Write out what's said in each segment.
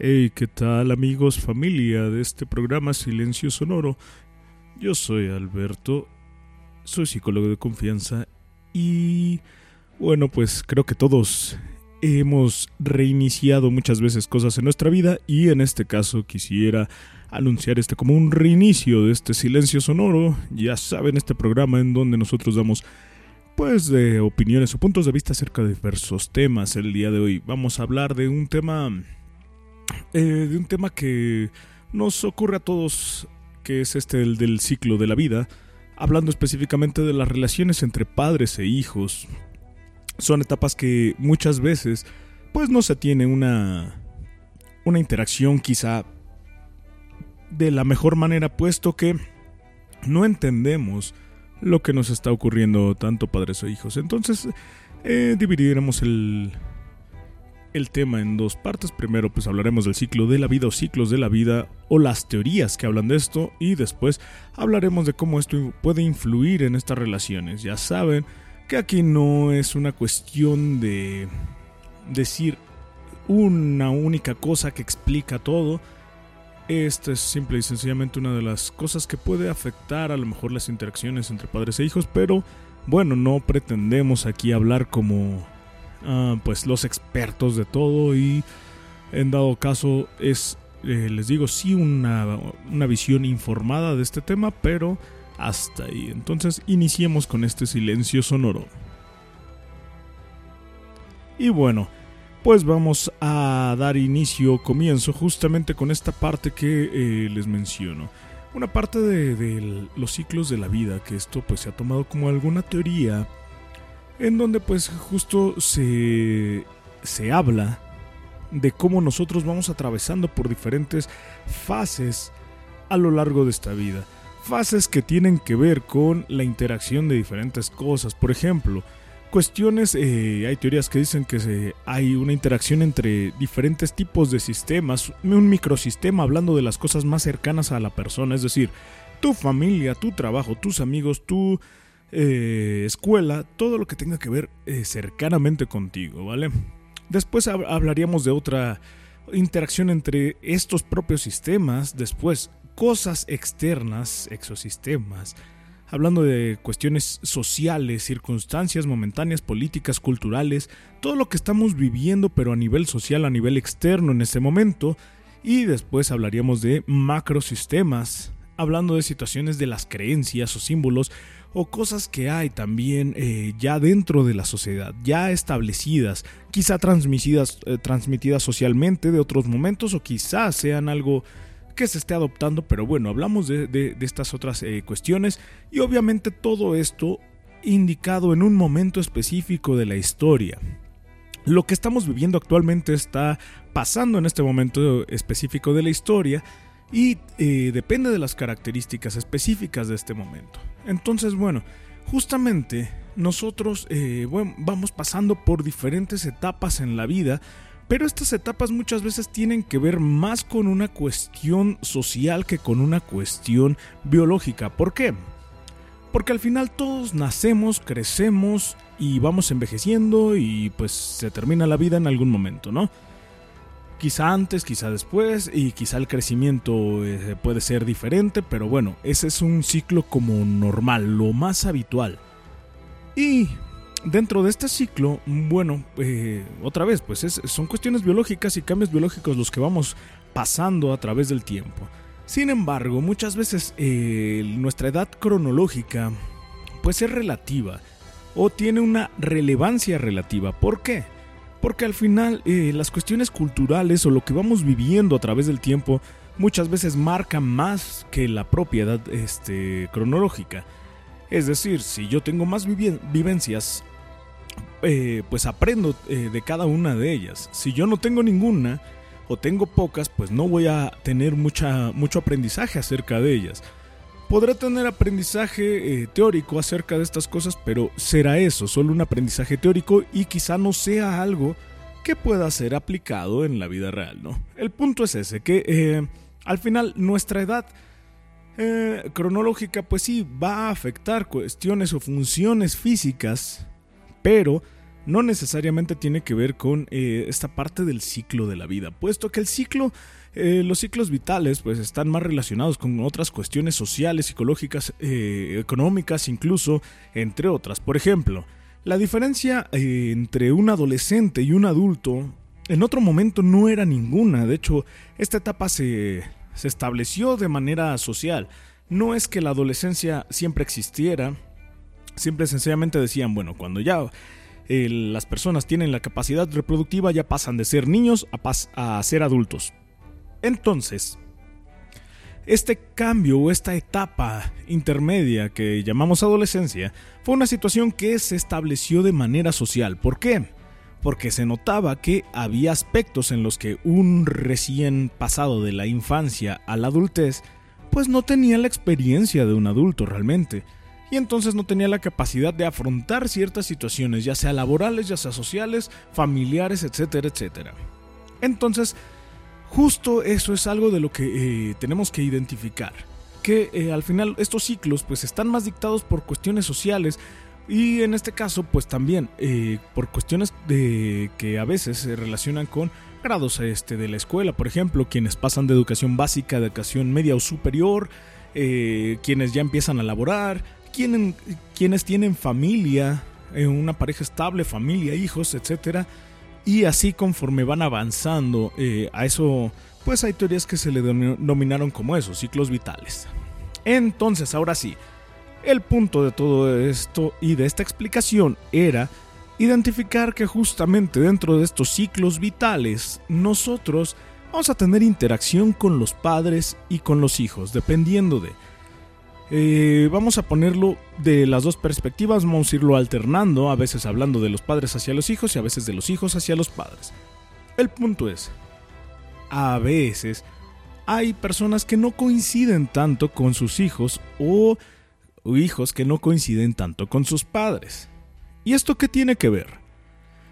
Hey, ¿qué tal amigos, familia de este programa Silencio Sonoro? Yo soy Alberto, soy psicólogo de confianza y bueno, pues creo que todos hemos reiniciado muchas veces cosas en nuestra vida y en este caso quisiera anunciar este como un reinicio de este Silencio Sonoro. Ya saben, este programa en donde nosotros damos pues de opiniones o puntos de vista acerca de diversos temas. El día de hoy vamos a hablar de un tema eh, de un tema que nos ocurre a todos, que es este el del ciclo de la vida, hablando específicamente de las relaciones entre padres e hijos. Son etapas que muchas veces pues no se tiene una una interacción quizá de la mejor manera puesto que no entendemos lo que nos está ocurriendo tanto padres o hijos. Entonces eh, dividiremos el, el tema en dos partes. Primero pues hablaremos del ciclo de la vida o ciclos de la vida o las teorías que hablan de esto y después hablaremos de cómo esto puede influir en estas relaciones. Ya saben que aquí no es una cuestión de decir una única cosa que explica todo. Esta es simple y sencillamente una de las cosas que puede afectar a lo mejor las interacciones entre padres e hijos, pero bueno, no pretendemos aquí hablar como Ah, pues los expertos de todo y en dado caso es, eh, les digo, sí una, una visión informada de este tema, pero hasta ahí. Entonces iniciemos con este silencio sonoro. Y bueno, pues vamos a dar inicio, comienzo justamente con esta parte que eh, les menciono. Una parte de, de, los ciclos de la vida, que esto pues se ha tomado como alguna teoría en donde pues justo se, se habla de cómo nosotros vamos atravesando por diferentes fases a lo largo de esta vida. Fases que tienen que ver con la interacción de diferentes cosas. Por ejemplo, cuestiones, eh, hay teorías que dicen que hay una interacción entre diferentes tipos de sistemas, un microsistema hablando de las cosas más cercanas a la persona, es decir, tu familia, tu trabajo, tus amigos, tu eh, escuela, todo lo que tenga que ver eh, cercanamente contigo, ¿vale? Después hablaríamos de otra interacción entre estos propios sistemas, después cosas externas, exosistemas, hablando de cuestiones sociales, circunstancias momentáneas, políticas, culturales, todo lo que estamos viviendo pero a nivel social, a nivel externo en este momento, y después hablaríamos de macrosistemas, hablando de situaciones de las creencias o símbolos o cosas que hay también eh, ya dentro de la sociedad, ya establecidas, quizá transmitidas, eh, transmitidas socialmente de otros momentos o quizás sean algo que se esté adoptando, pero bueno, hablamos de, estas otras eh, cuestiones y obviamente todo esto indicado en un momento específico de la historia. Lo que estamos viviendo actualmente está pasando en este momento específico de la historia y depende de las características específicas de este momento. Entonces, bueno, justamente nosotros eh, vamos pasando por diferentes etapas en la vida, pero estas etapas muchas veces tienen que ver más con una cuestión social que con una cuestión biológica. ¿Por qué? Porque al final todos nacemos, crecemos y vamos envejeciendo y pues se termina la vida en algún momento, ¿no? Quizá antes, quizá después y quizá el crecimiento eh, puede ser diferente, pero bueno, ese es un ciclo como normal, lo más habitual. Y dentro de este ciclo, bueno, eh, otra vez, pues son cuestiones biológicas y cambios biológicos los que vamos pasando a través del tiempo. Sin embargo, muchas veces eh, nuestra edad cronológica pues es relativa o tiene una relevancia relativa. ¿Por qué? Porque al final eh, las cuestiones culturales o lo que vamos viviendo a través del tiempo muchas veces marcan más que la propiedad este, cronológica. Es decir, si yo tengo más vivencias, eh, pues aprendo eh, de cada una de ellas. Si yo no tengo ninguna o tengo pocas, pues no voy a tener mucho aprendizaje acerca de ellas. Podré tener aprendizaje eh, teórico acerca de estas cosas, pero será eso, solo un aprendizaje teórico y quizá no sea algo que pueda ser aplicado en la vida real, ¿no? El punto es ese, que eh, al final nuestra edad eh, cronológica pues sí va a afectar cuestiones o funciones físicas, pero no necesariamente tiene que ver con eh, esta parte del ciclo de la vida, puesto que el ciclo, eh, los ciclos vitales, pues están más relacionados con otras cuestiones sociales, psicológicas, eh, económicas, incluso, entre otras. Por ejemplo, la diferencia entre un adolescente y un adulto en otro momento no era ninguna. De hecho, esta etapa se, se estableció de manera social. No es que la adolescencia siempre existiera, siempre sencillamente decían, bueno, cuando ya las personas tienen la capacidad reproductiva ya pasan de ser niños a, a ser adultos. Entonces, este cambio o esta etapa intermedia que llamamos adolescencia fue una situación que se estableció de manera social. ¿Por qué? Porque se notaba que había aspectos en los que un recién pasado de la infancia a la adultez pues no tenía la experiencia de un adulto realmente y entonces no tenía la capacidad de afrontar ciertas situaciones, ya sea laborales, ya sea sociales, familiares, etcétera, etcétera. Entonces, justo eso es algo de lo que eh, tenemos que identificar, que eh, al final estos ciclos pues están más dictados por cuestiones sociales y en este caso pues también eh, por cuestiones de que a veces se relacionan con grados este, de la escuela, por ejemplo, quienes pasan de educación básica, de educación media o superior, quienes ya empiezan a laborar, quienes tienen familia, eh, una pareja estable, familia, hijos, etcétera, y así conforme van avanzando eh, a eso, pues hay teorías que se le denominaron como eso, ciclos vitales. Entonces, ahora sí, el punto de todo esto y de esta explicación era identificar que justamente dentro de estos ciclos vitales nosotros vamos a tener interacción con los padres y con los hijos, dependiendo de eh, vamos a ponerlo de las dos perspectivas, vamos a irlo alternando, a veces hablando de los padres hacia los hijos y a veces de los hijos hacia los padres. El punto es, a veces hay personas que no coinciden tanto con sus hijos o, hijos que no coinciden tanto con sus padres. ¿Y esto qué tiene que ver?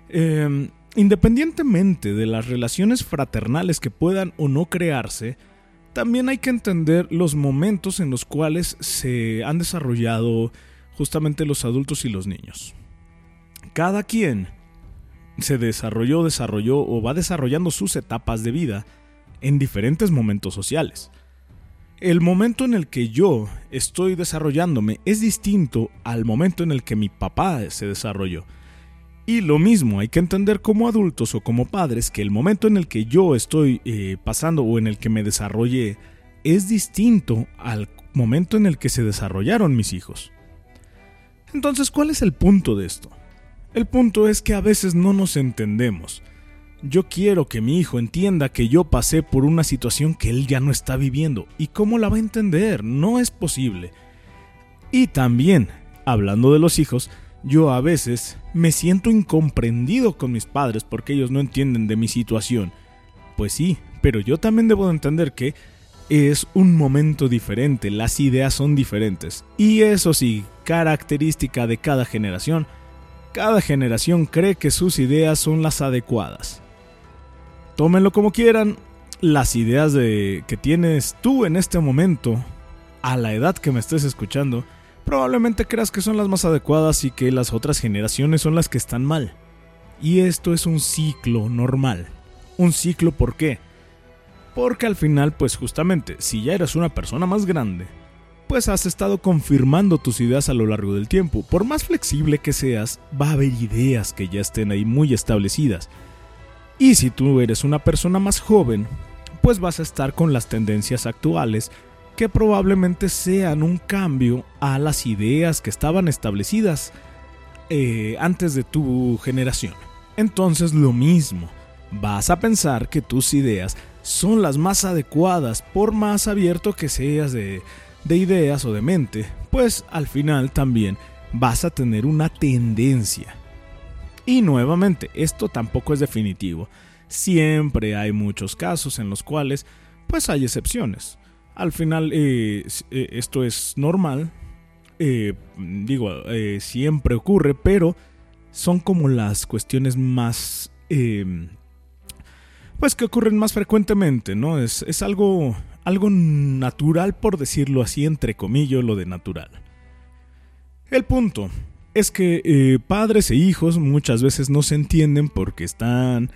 Em, independientemente de las relaciones fraternales que puedan o no crearse, también hay que entender los momentos en los cuales se han desarrollado justamente los adultos y los niños. Cada quien se desarrolló, desarrolló o va desarrollando sus etapas de vida en diferentes momentos sociales. El momento en el que yo estoy desarrollándome es distinto al momento en el que mi papá se desarrolló. Y lo mismo, hay que entender como adultos o como padres que el momento en el que yo estoy eh, pasando o en el que me desarrollé es distinto al momento en el que se desarrollaron mis hijos. Entonces, ¿cuál es el punto de esto? El punto es que a veces no nos entendemos. Yo quiero que mi hijo entienda que yo pasé por una situación que él ya no está viviendo. ¿Y cómo la va a entender? No es posible. Y también, hablando de los hijos, yo a veces me siento incomprendido con mis padres porque ellos no entienden de mi situación. Pues sí, pero yo también debo entender que es un momento diferente, las ideas son diferentes. Y eso sí, característica de cada generación, cada generación cree que sus ideas son las adecuadas. Tómenlo como quieran, las ideas de que tienes tú en este momento, a la edad que me estés escuchando, probablemente creas que son las más adecuadas y que las otras generaciones son las que están mal. Y esto es un ciclo normal. Un ciclo ¿por qué? Porque al final, pues justamente, si ya eres una persona más grande, pues has estado confirmando tus ideas a lo largo del tiempo. Por más flexible que seas, va a haber ideas que ya estén ahí muy establecidas. Y si tú eres una persona más joven, pues vas a estar con las tendencias actuales que probablemente sean un cambio a las ideas que estaban establecidas eh, antes de tu generación. Entonces lo mismo, vas a pensar que tus ideas son las más adecuadas por más abierto que seas de, de ideas o de mente, pues al final también vas a tener una tendencia. Y nuevamente, esto tampoco es definitivo. Siempre hay muchos casos en los cuales pues hay excepciones. Al final eh, eh, esto es normal, eh, digo, siempre ocurre, pero son como las cuestiones más... Em, pues que ocurren más frecuentemente, ¿no? Es, es algo, algo natural, por decirlo así, entre comillas, lo de natural. El punto es que eh, padres e hijos muchas veces no se entienden porque están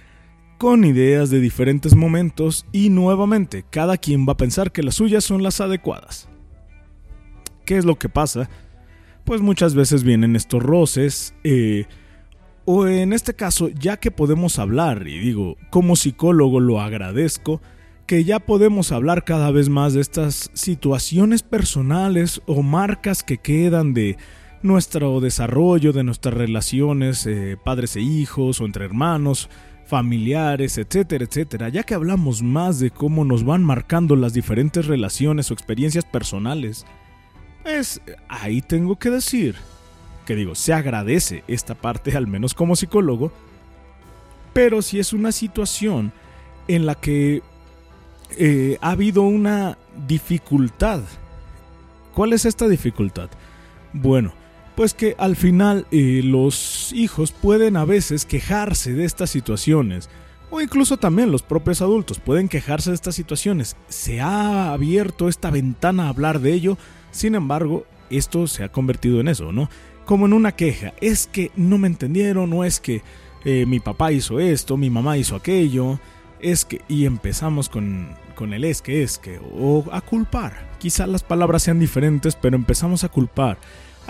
con ideas de diferentes momentos y nuevamente cada quien va a pensar que las suyas son las adecuadas. ¿Qué es lo que pasa? Pues muchas veces vienen estos roces, eh, o en este caso, ya que podemos hablar, y digo, como psicólogo lo agradezco, que ya podemos hablar cada vez más de estas situaciones personales o marcas que quedan de nuestro desarrollo, de nuestras relaciones eh, padres e hijos o entre hermanos, familiares, etcétera, etcétera, ya que hablamos más de cómo nos van marcando las diferentes relaciones o experiencias personales, pues ahí tengo que decir que digo, se agradece esta parte, al menos como psicólogo, pero si es una situación en la que eh, ha habido una dificultad. ¿Cuál es esta dificultad? Bueno, pues que al final eh, los hijos pueden a veces quejarse de estas situaciones, o incluso también los propios adultos pueden quejarse de estas situaciones. Se ha abierto esta ventana a hablar de ello, sin embargo, esto se ha convertido en eso, ¿no? Como en una queja. Es que no me entendieron, o es que eh, mi papá hizo esto, mi mamá hizo aquello, es que... Y empezamos con, con el es que, es que, o a culpar. Quizás las palabras sean diferentes, pero empezamos a culpar.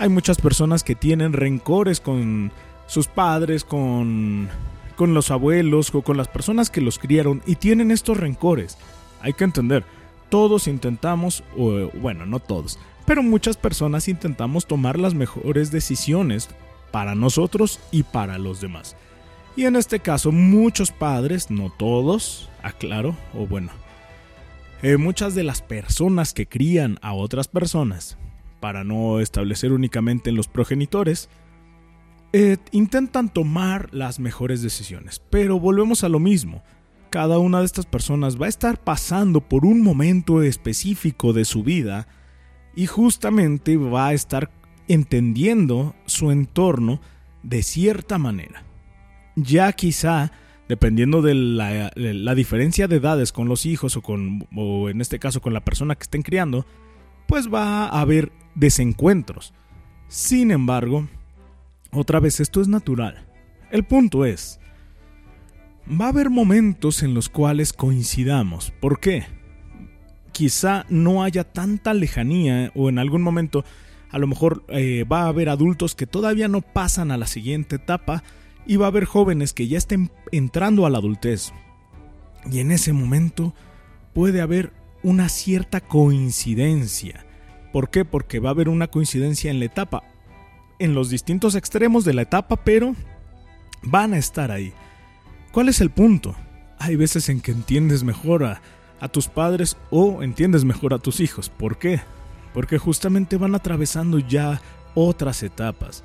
Hay muchas personas que tienen rencores con sus padres, con, con los abuelos o con las personas que los criaron y tienen estos rencores. Hay que entender, todos intentamos, o bueno, no todos, pero muchas personas intentamos tomar las mejores decisiones para nosotros y para los demás. Y en este caso muchos padres, no todos, aclaro, o bueno, eh, muchas de las personas que crían a otras personas para no establecer únicamente en los progenitores, eh, intentan tomar las mejores decisiones. Pero volvemos a lo mismo. Cada una de estas personas va a estar pasando por un momento específico de su vida y justamente va a estar entendiendo su entorno de cierta manera. Ya quizá, dependiendo de la, la diferencia de edades con los hijos o, con, o en este caso con la persona que estén criando, pues va a haber desencuentros. Sin embargo, otra vez esto es natural. El punto es, va a haber momentos en los cuales coincidamos. ¿Por qué? Quizá no haya tanta lejanía o en algún momento a lo mejor eh, va a haber adultos que todavía no pasan a la siguiente etapa y va a haber jóvenes que ya estén entrando a la adultez. Y en ese momento puede haber una cierta coincidencia ¿Por qué? Porque va a haber una coincidencia en la etapa, en los distintos extremos de la etapa, pero van a estar ahí. ¿Cuál es el punto? Hay veces en que entiendes mejor a, tus padres o entiendes mejor a tus hijos. ¿Por qué? Porque justamente van atravesando ya otras etapas.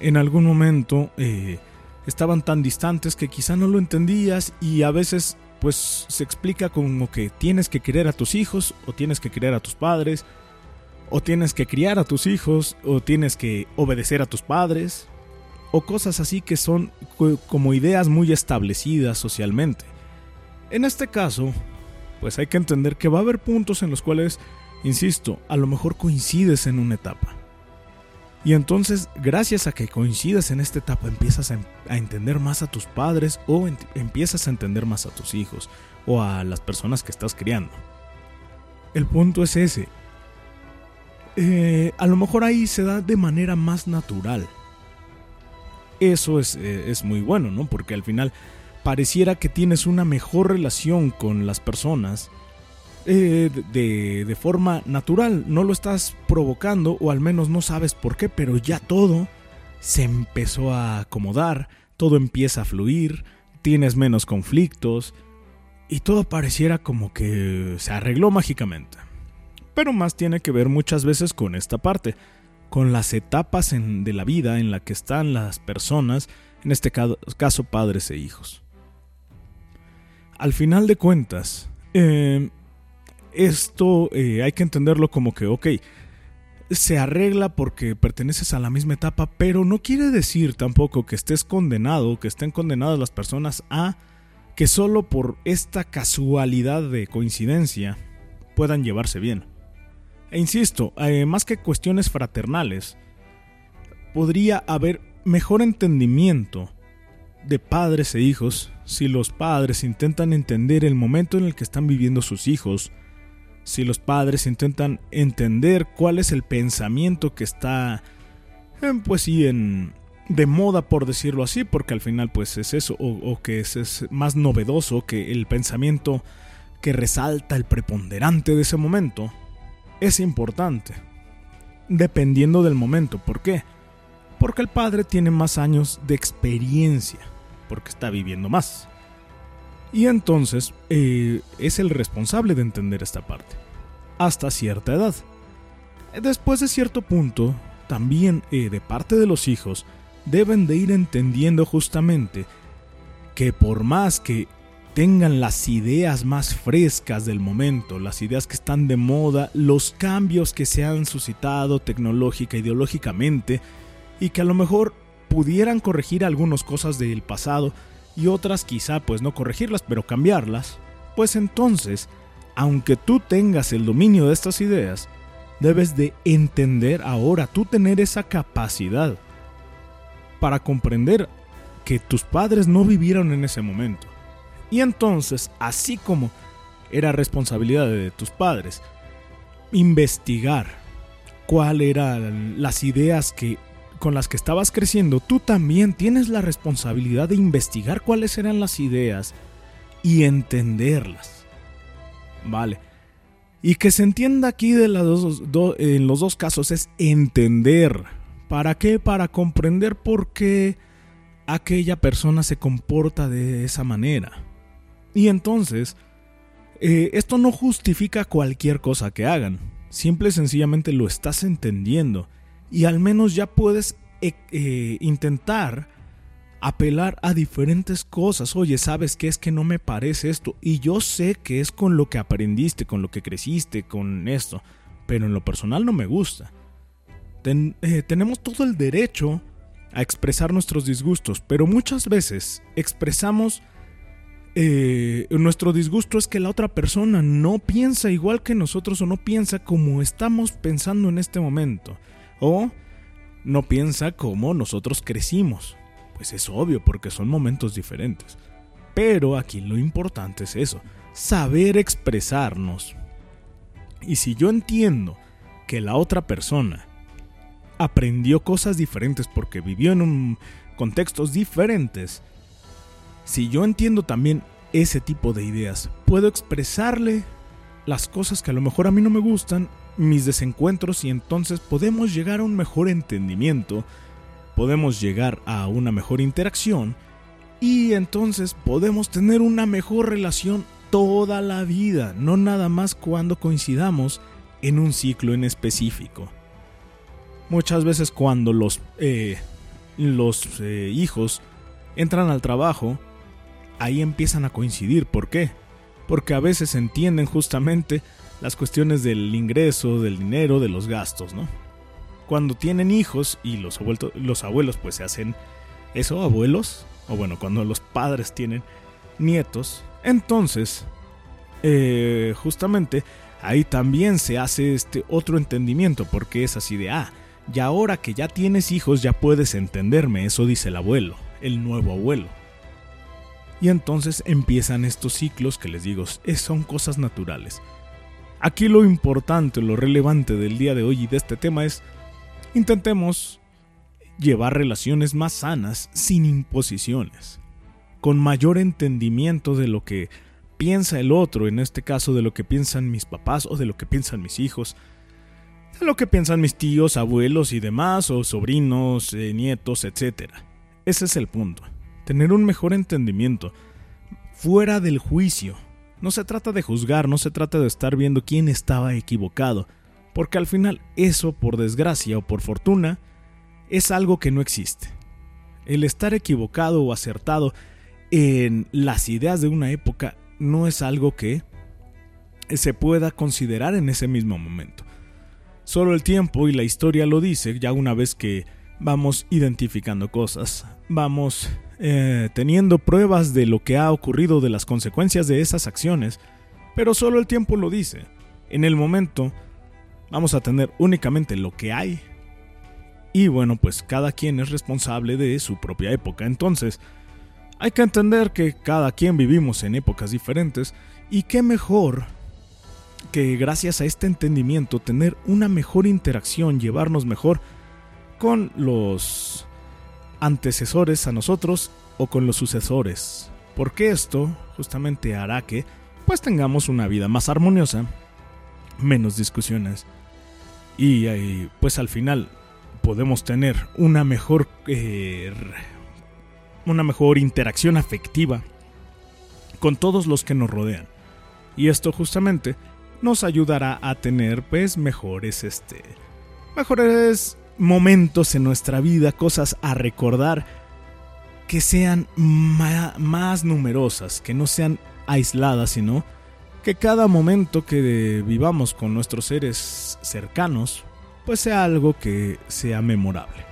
En algún momento eh, estaban tan distantes que quizá no lo entendías y a veces pues se explica como que tienes que querer a tus hijos o tienes que querer a tus padres o tienes que criar a tus hijos, o tienes que obedecer a tus padres, o cosas así que son como ideas muy establecidas socialmente. En este caso, pues hay que entender que va a haber puntos en los cuales, insisto, a lo mejor coincides en una etapa. Y entonces, gracias a que coincides en esta etapa, empiezas a, entender más a tus padres o empiezas a entender más a tus hijos o a las personas que estás criando. El punto es ese, eh, a lo mejor ahí se da de manera más natural. Eso es, eh, es, muy bueno, ¿no? Porque al final pareciera que tienes una mejor relación con las personas eh, de, de, forma natural. No lo estás provocando o al menos no sabes por qué, pero ya todo se empezó a acomodar, todo empieza a fluir, tienes menos conflictos y todo pareciera como que se arregló mágicamente pero más tiene que ver muchas veces con esta parte, con las etapas de la vida en la que están las personas, en este caso padres e hijos. Al final de cuentas, em, esto eh, hay que entenderlo como que, ok, se arregla porque perteneces a la misma etapa, pero no quiere decir tampoco que estés condenado, que estén condenadas las personas a que solo por esta casualidad de coincidencia puedan llevarse bien. E insisto, eh, más que cuestiones fraternales, podría haber mejor entendimiento de padres e hijos si los padres intentan entender el momento en el que están viviendo sus hijos, si los padres intentan entender cuál es el pensamiento que está, pues sí, en, de moda por decirlo así, porque al final pues es eso, o, que es, más novedoso que el pensamiento que resalta el preponderante de ese momento, es importante, dependiendo del momento. ¿Por qué? Porque el padre tiene más años de experiencia porque está viviendo más. Y entonces eh, es el responsable de entender esta parte, hasta cierta edad. Después de cierto punto, también eh, de parte de los hijos, deben de ir entendiendo justamente que por más que tengan las ideas más frescas del momento, las ideas que están de moda, los cambios que se han suscitado tecnológica, ideológicamente, y que a lo mejor pudieran corregir algunas cosas del pasado y otras quizá pues no corregirlas, pero cambiarlas, pues entonces, aunque tú tengas el dominio de estas ideas, debes de entender ahora, tú tener esa capacidad para comprender que tus padres no vivieron en ese momento. Y entonces, así como era responsabilidad de tus padres, investigar cuáles eran las ideas que con las que estabas creciendo, tú también tienes la responsabilidad de investigar cuáles eran las ideas y entenderlas. Vale. Y que se entienda aquí de en los dos casos es entender. ¿Para qué? Para comprender por qué aquella persona se comporta de esa manera. Y entonces, eh, esto no justifica cualquier cosa que hagan. Simple y sencillamente lo estás entendiendo y al menos ya puedes eh, eh, intentar apelar a diferentes cosas. Oye, ¿sabes qué es que no me parece esto? Y yo sé que es con lo que aprendiste, con lo que creciste, con esto, pero en lo personal no me gusta. Tenemos todo el derecho a expresar nuestros disgustos, pero muchas veces expresamos nuestro disgusto es que la otra persona no piensa igual que nosotros o no piensa como estamos pensando en este momento. O no piensa como nosotros crecimos. Pues es obvio porque son momentos diferentes. Pero aquí lo importante es eso, saber expresarnos. Y si yo entiendo que la otra persona aprendió cosas diferentes porque vivió en un contextos diferentes, si yo entiendo también ese tipo de ideas, puedo expresarle las cosas que a lo mejor a mí no me gustan mis desencuentros y entonces podemos llegar a un mejor entendimiento, podemos llegar a una mejor interacción y entonces podemos tener una mejor relación toda la vida, no nada más cuando coincidamos en un ciclo en específico. Muchas veces cuando los, eh, los eh, hijos entran al trabajo, ahí empiezan a coincidir. ¿Por qué? Porque a veces entienden justamente las cuestiones del ingreso, del dinero, de los gastos, ¿no? Cuando tienen hijos y los, abuelos, los abuelos pues se hacen eso, abuelos, o bueno, cuando los padres tienen nietos, entonces, eh, justamente ahí también se hace este otro entendimiento, porque es así de, ah, y ahora que ya tienes hijos ya puedes entenderme, eso dice el abuelo, el nuevo abuelo. Y entonces empiezan estos ciclos que les digo, son cosas naturales. Aquí lo importante, lo relevante del día de hoy y de este tema es, intentemos llevar relaciones más sanas sin imposiciones, con mayor entendimiento de lo que piensa el otro, en este caso de lo que piensan mis papás o de lo que piensan mis hijos, de lo que piensan mis tíos, abuelos y demás, o sobrinos, eh, nietos, etc. Ese es el punto, tener un mejor entendimiento, fuera del juicio, no se trata de juzgar, no se trata de estar viendo quién estaba equivocado, porque al final eso, por desgracia o por fortuna, es algo que no existe. El estar equivocado o acertado en las ideas de una época no es algo que se pueda considerar en ese mismo momento. Solo el tiempo y la historia lo dice ya una vez que vamos identificando cosas, vamos eh, teniendo pruebas de lo que ha ocurrido, de las consecuencias de esas acciones, pero solo el tiempo lo dice. En el momento vamos a tener únicamente lo que hay Y bueno, pues cada quien es responsable de su propia época. Entonces, hay que entender que cada quien vivimos en épocas diferentes y qué mejor que gracias a este entendimiento tener una mejor interacción, llevarnos mejor con los antecesores a nosotros o con los sucesores. Porque esto justamente hará que pues tengamos una vida más armoniosa, menos discusiones y pues al final podemos tener una mejor eh, una mejor interacción afectiva con todos los que nos rodean. Y esto justamente nos ayudará a tener pues mejores este mejores momentos en nuestra vida, cosas a recordar que sean más numerosas, que no sean aisladas, sino que cada momento que vivamos con nuestros seres cercanos, pues sea algo que sea memorable.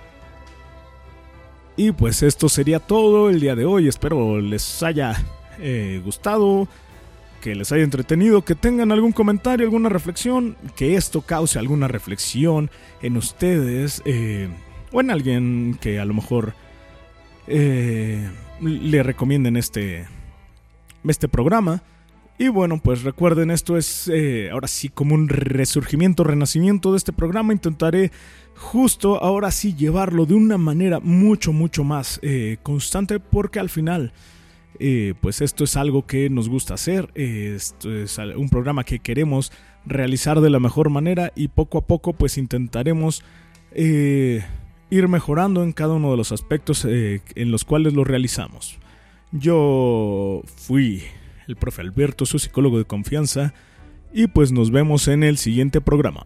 Y pues esto sería todo el día de hoy, espero les haya eh, gustado, que les haya entretenido, que tengan algún comentario, alguna reflexión, que esto cause alguna reflexión en ustedes eh, o en alguien que a lo mejor eh, le recomienden este, este programa. Y bueno, pues recuerden, esto es eh, ahora sí como un resurgimiento, renacimiento de este programa. Intentaré justo ahora sí llevarlo de una manera mucho, mucho más eh, constante porque al final... Eh, pues esto es algo que nos gusta hacer, esto es un programa que queremos realizar de la mejor manera y poco a poco pues intentaremos ir mejorando en cada uno de los aspectos en los cuales lo realizamos. Yo fui el profe Alberto, su psicólogo de confianza, y pues nos vemos en el siguiente programa.